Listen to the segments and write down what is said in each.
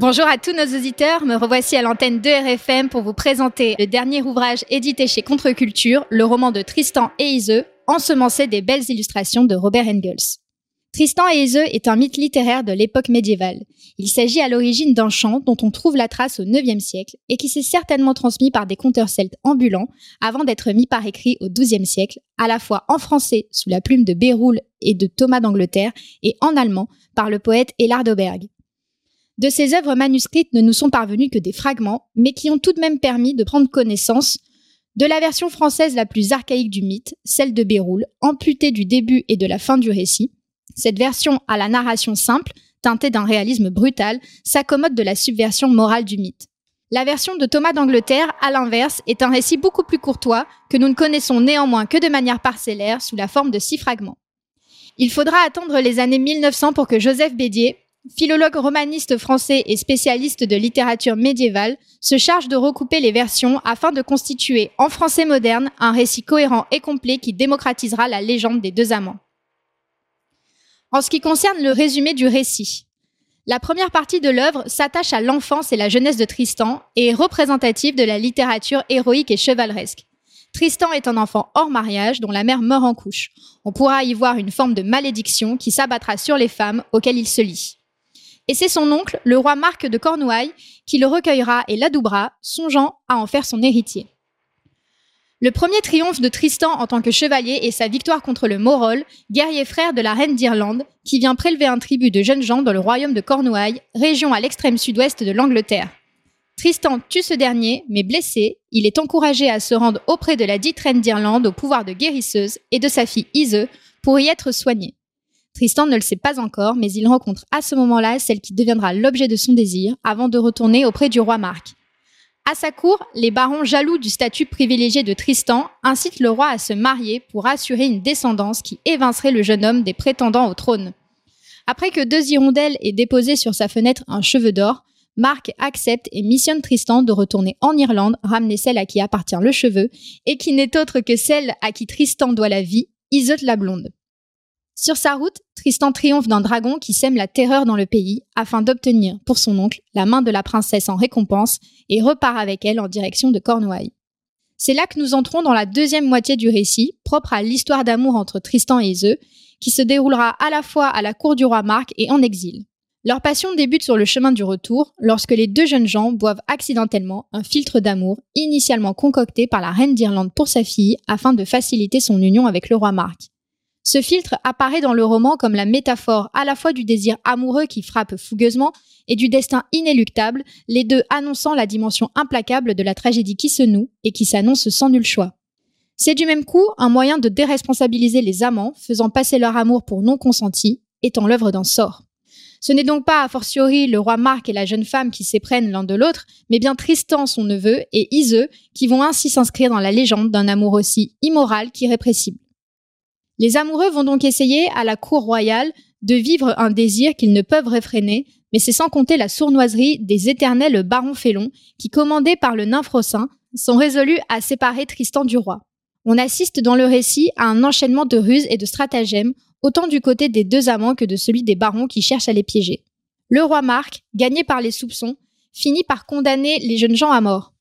Bonjour à tous nos auditeurs, me revoici à l'antenne de RFM pour vous présenter le dernier ouvrage édité chez Contre-Culture, le roman de Tristan et Iseux, ensemencé des belles illustrations de Robert Engels. Tristan et Iseux est un mythe littéraire de l'époque médiévale. Il s'agit à l'origine d'un chant dont on trouve la trace au IXe siècle et qui s'est certainement transmis par des conteurs celtes ambulants avant d'être mis par écrit au XIIe siècle, à la fois en français sous la plume de Béroul et de Thomas d'Angleterre et en allemand par le poète Elard Auberg. De ces œuvres manuscrites ne nous sont parvenus que des fragments, mais qui ont tout de même permis de prendre connaissance de la version française la plus archaïque du mythe, celle de Béroul, amputée du début et de la fin du récit. Cette version à la narration simple, teintée d'un réalisme brutal, s'accommode de la subversion morale du mythe. La version de Thomas d'Angleterre, à l'inverse, est un récit beaucoup plus courtois, que nous ne connaissons néanmoins que de manière parcellaire, sous la forme de six fragments. Il faudra attendre les années 1900 pour que Joseph Bédier, philologue romaniste français et spécialiste de littérature médiévale, se charge de recouper les versions afin de constituer en français moderne un récit cohérent et complet qui démocratisera la légende des deux amants. En ce qui concerne le résumé du récit, la première partie de l'œuvre s'attache à l'enfance et la jeunesse de Tristan et est représentative de la littérature héroïque et chevaleresque. Tristan est un enfant hors mariage dont la mère meurt en couche. On pourra y voir une forme de malédiction qui s'abattra sur les femmes auxquelles il se lie. Et c'est son oncle, le roi Marc de Cornouailles, qui le recueillera et l'adoubera, songeant à en faire son héritier. Le premier triomphe de Tristan en tant que chevalier est sa victoire contre le Morol, guerrier frère de la reine d'Irlande, qui vient prélever un tribut de jeunes gens dans le royaume de Cornouailles, région à l'extrême sud-ouest de l'Angleterre. Tristan tue ce dernier, mais blessé, il est encouragé à se rendre auprès de la dite reine d'Irlande au pouvoir de guérisseuse et de sa fille Ise pour y être soigné. Tristan ne le sait pas encore, mais il rencontre à ce moment-là celle qui deviendra l'objet de son désir avant de retourner auprès du roi Marc. À sa cour, les barons jaloux du statut privilégié de Tristan incitent le roi à se marier pour assurer une descendance qui évincerait le jeune homme des prétendants au trône. Après que deux hirondelles aient déposé sur sa fenêtre un cheveu d'or, Marc accepte et missionne Tristan de retourner en Irlande, ramener celle à qui appartient le cheveu, et qui n'est autre que celle à qui Tristan doit la vie, Iseut la blonde. Sur sa route, Tristan triomphe d'un dragon qui sème la terreur dans le pays afin d'obtenir pour son oncle la main de la princesse en récompense et repart avec elle en direction de Cornouailles. C'est là que nous entrons dans la deuxième moitié du récit, propre à l'histoire d'amour entre Tristan et Iseux, qui se déroulera à la fois à la cour du roi Marc et en exil. Leur passion débute sur le chemin du retour lorsque les deux jeunes gens boivent accidentellement un filtre d'amour initialement concocté par la reine d'Irlande pour sa fille afin de faciliter son union avec le roi Marc. Ce filtre apparaît dans le roman comme la métaphore à la fois du désir amoureux qui frappe fougueusement et du destin inéluctable, les deux annonçant la dimension implacable de la tragédie qui se noue et qui s'annonce sans nul choix. C'est du même coup un moyen de déresponsabiliser les amants, faisant passer leur amour pour non consenti, étant l'œuvre d'un sort. Ce n'est donc pas a fortiori le roi Marc et la jeune femme qui s'éprennent l'un de l'autre, mais bien Tristan son neveu et Iseux qui vont ainsi s'inscrire dans la légende d'un amour aussi immoral qu'irrépressible. Les amoureux vont donc essayer, à la cour royale, de vivre un désir qu'ils ne peuvent réfréner, mais c'est sans compter la sournoiserie des éternels barons félons qui, commandés par le nymphrocin, sont résolus à séparer Tristan du roi. On assiste dans le récit à un enchaînement de ruses et de stratagèmes, autant du côté des deux amants que de celui des barons qui cherchent à les piéger. Le roi Marc, gagné par les soupçons, finit par condamner les jeunes gens à mort.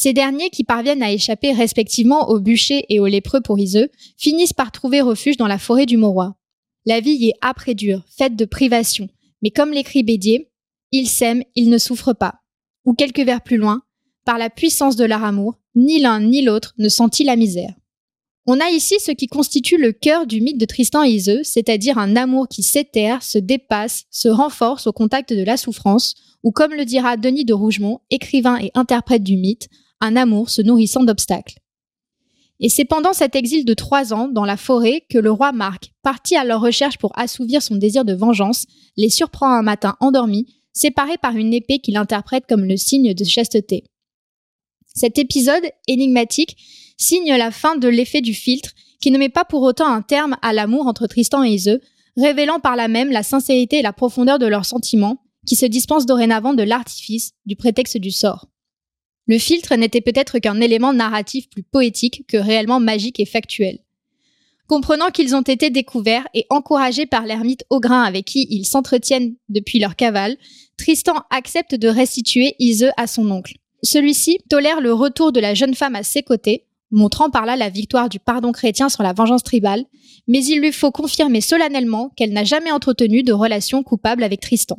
Ces derniers, qui parviennent à échapper respectivement aux bûchers et aux lépreux pour Iseux, finissent par trouver refuge dans la forêt du Mauroy. La vie y est âpre et dure, faite de privations, mais comme l'écrit Bédier, ils s'aiment, ils ne souffrent pas. Ou quelques vers plus loin, par la puissance de leur amour, ni l'un ni l'autre ne sentit la misère. On a ici ce qui constitue le cœur du mythe de Tristan et Iseux, c'est-à-dire un amour qui s'éterre, se dépasse, se renforce au contact de la souffrance, ou comme le dira Denis de Rougemont, écrivain et interprète du mythe, un amour se nourrissant d'obstacles. Et c'est pendant cet exil de trois ans dans la forêt que le roi Marc, parti à leur recherche pour assouvir son désir de vengeance, les surprend un matin endormis, séparés par une épée qu'il interprète comme le signe de chasteté. Cet épisode, énigmatique, signe la fin de l'effet du filtre, qui ne met pas pour autant un terme à l'amour entre Tristan et Iseux, révélant par là même la sincérité et la profondeur de leurs sentiments, qui se dispensent dorénavant de l'artifice, du prétexte du sort. Le filtre n'était peut-être qu'un élément narratif plus poétique que réellement magique et factuel. Comprenant qu'ils ont été découverts et encouragés par l'ermite Augrin avec qui ils s'entretiennent depuis leur cavale, Tristan accepte de restituer Ise à son oncle. Celui-ci tolère le retour de la jeune femme à ses côtés, montrant par là la victoire du pardon chrétien sur la vengeance tribale, mais il lui faut confirmer solennellement qu'elle n'a jamais entretenu de relation coupable avec Tristan.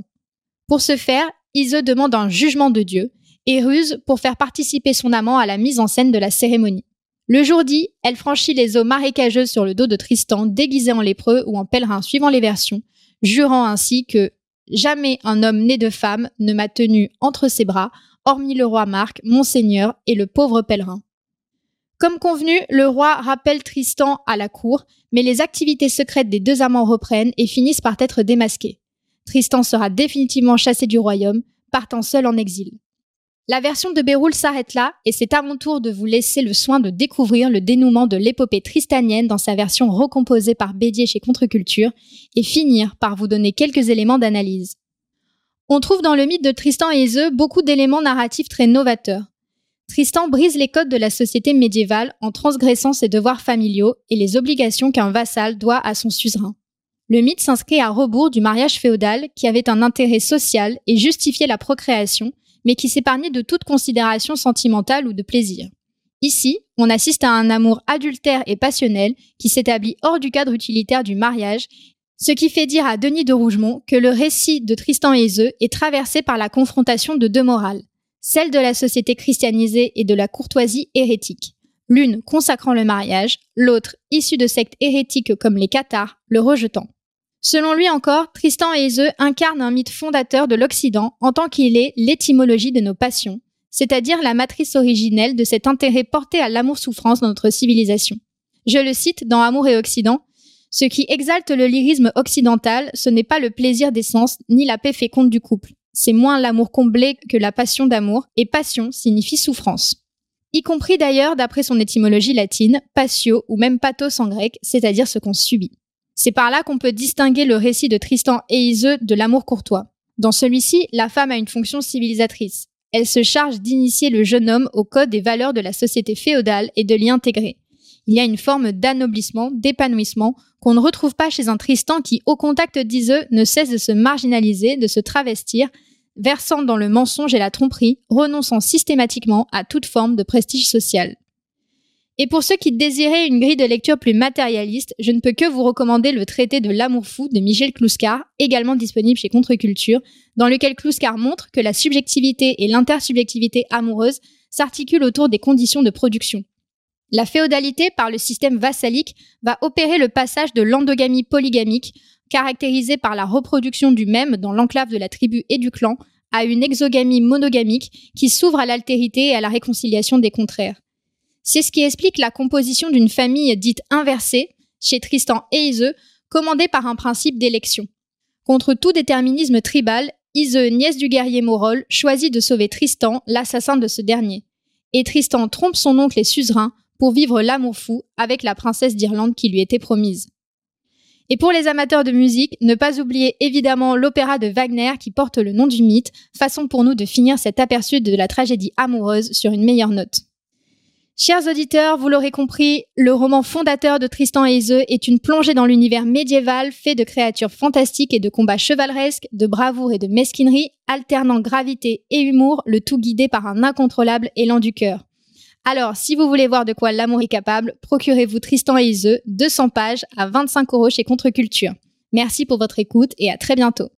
Pour ce faire, Ise demande un jugement de Dieu et ruse pour faire participer son amant à la mise en scène de la cérémonie. Le jour dit, elle franchit les eaux marécageuses sur le dos de Tristan, déguisé en lépreux ou en pèlerin suivant les versions, jurant ainsi que jamais un homme né de femme ne m'a tenu entre ses bras, hormis le roi Marc, mon seigneur, et le pauvre pèlerin. Comme convenu, le roi rappelle Tristan à la cour, mais les activités secrètes des deux amants reprennent et finissent par être démasquées. Tristan sera définitivement chassé du royaume, partant seul en exil. La version de Béroul s'arrête là et c'est à mon tour de vous laisser le soin de découvrir le dénouement de l'épopée tristanienne dans sa version recomposée par Bédier chez Contreculture et finir par vous donner quelques éléments d'analyse. On trouve dans le mythe de Tristan et Iseux beaucoup d'éléments narratifs très novateurs. Tristan brise les codes de la société médiévale en transgressant ses devoirs familiaux et les obligations qu'un vassal doit à son suzerain. Le mythe s'inscrit à rebours du mariage féodal qui avait un intérêt social et justifiait la procréation mais qui s'épargnait de toute considération sentimentale ou de plaisir. Ici, on assiste à un amour adultère et passionnel qui s'établit hors du cadre utilitaire du mariage, ce qui fait dire à Denis de Rougemont que le récit de Tristan et est traversé par la confrontation de deux morales, celle de la société christianisée et de la courtoisie hérétique, l'une consacrant le mariage, l'autre issue de sectes hérétiques comme les cathares, le rejetant. Selon lui encore, Tristan et Iseux incarnent un mythe fondateur de l'Occident en tant qu'il est l'étymologie de nos passions, c'est-à-dire la matrice originelle de cet intérêt porté à l'amour-souffrance dans notre civilisation. Je le cite dans Amour et Occident. Ce qui exalte le lyrisme occidental, ce n'est pas le plaisir des sens ni la paix féconde du couple. C'est moins l'amour comblé que la passion d'amour, et passion signifie souffrance. Y compris d'ailleurs d'après son étymologie latine, patio ou même pathos en grec, c'est-à-dire ce qu'on subit. C'est par là qu'on peut distinguer le récit de Tristan et Iseux de l'amour courtois. Dans celui-ci, la femme a une fonction civilisatrice. Elle se charge d'initier le jeune homme au code des valeurs de la société féodale et de l'y intégrer. Il y a une forme d'anoblissement, d'épanouissement qu'on ne retrouve pas chez un Tristan qui, au contact d'Iseux, ne cesse de se marginaliser, de se travestir, versant dans le mensonge et la tromperie, renonçant systématiquement à toute forme de prestige social. Et pour ceux qui désiraient une grille de lecture plus matérialiste, je ne peux que vous recommander le traité de l'amour fou de Michel Clouscar, également disponible chez Contreculture, dans lequel Clouscar montre que la subjectivité et l'intersubjectivité amoureuse s'articulent autour des conditions de production. La féodalité, par le système vassalique, va opérer le passage de l'endogamie polygamique, caractérisée par la reproduction du même dans l'enclave de la tribu et du clan, à une exogamie monogamique qui s'ouvre à l'altérité et à la réconciliation des contraires. C'est ce qui explique la composition d'une famille dite inversée, chez Tristan et Iseux, commandée par un principe d'élection. Contre tout déterminisme tribal, Iseux, nièce du guerrier Morol, choisit de sauver Tristan, l'assassin de ce dernier. Et Tristan trompe son oncle et suzerain pour vivre l'amour fou avec la princesse d'Irlande qui lui était promise. Et pour les amateurs de musique, ne pas oublier évidemment l'opéra de Wagner qui porte le nom du mythe, façon pour nous de finir cet aperçu de la tragédie amoureuse sur une meilleure note. Chers auditeurs, vous l'aurez compris, le roman fondateur de Tristan et Iseux est une plongée dans l'univers médiéval fait de créatures fantastiques et de combats chevaleresques, de bravoure et de mesquinerie, alternant gravité et humour, le tout guidé par un incontrôlable élan du cœur. Alors, si vous voulez voir de quoi l'amour est capable, procurez-vous Tristan et Iseux, 200 pages à 25 euros chez Contreculture. Merci pour votre écoute et à très bientôt.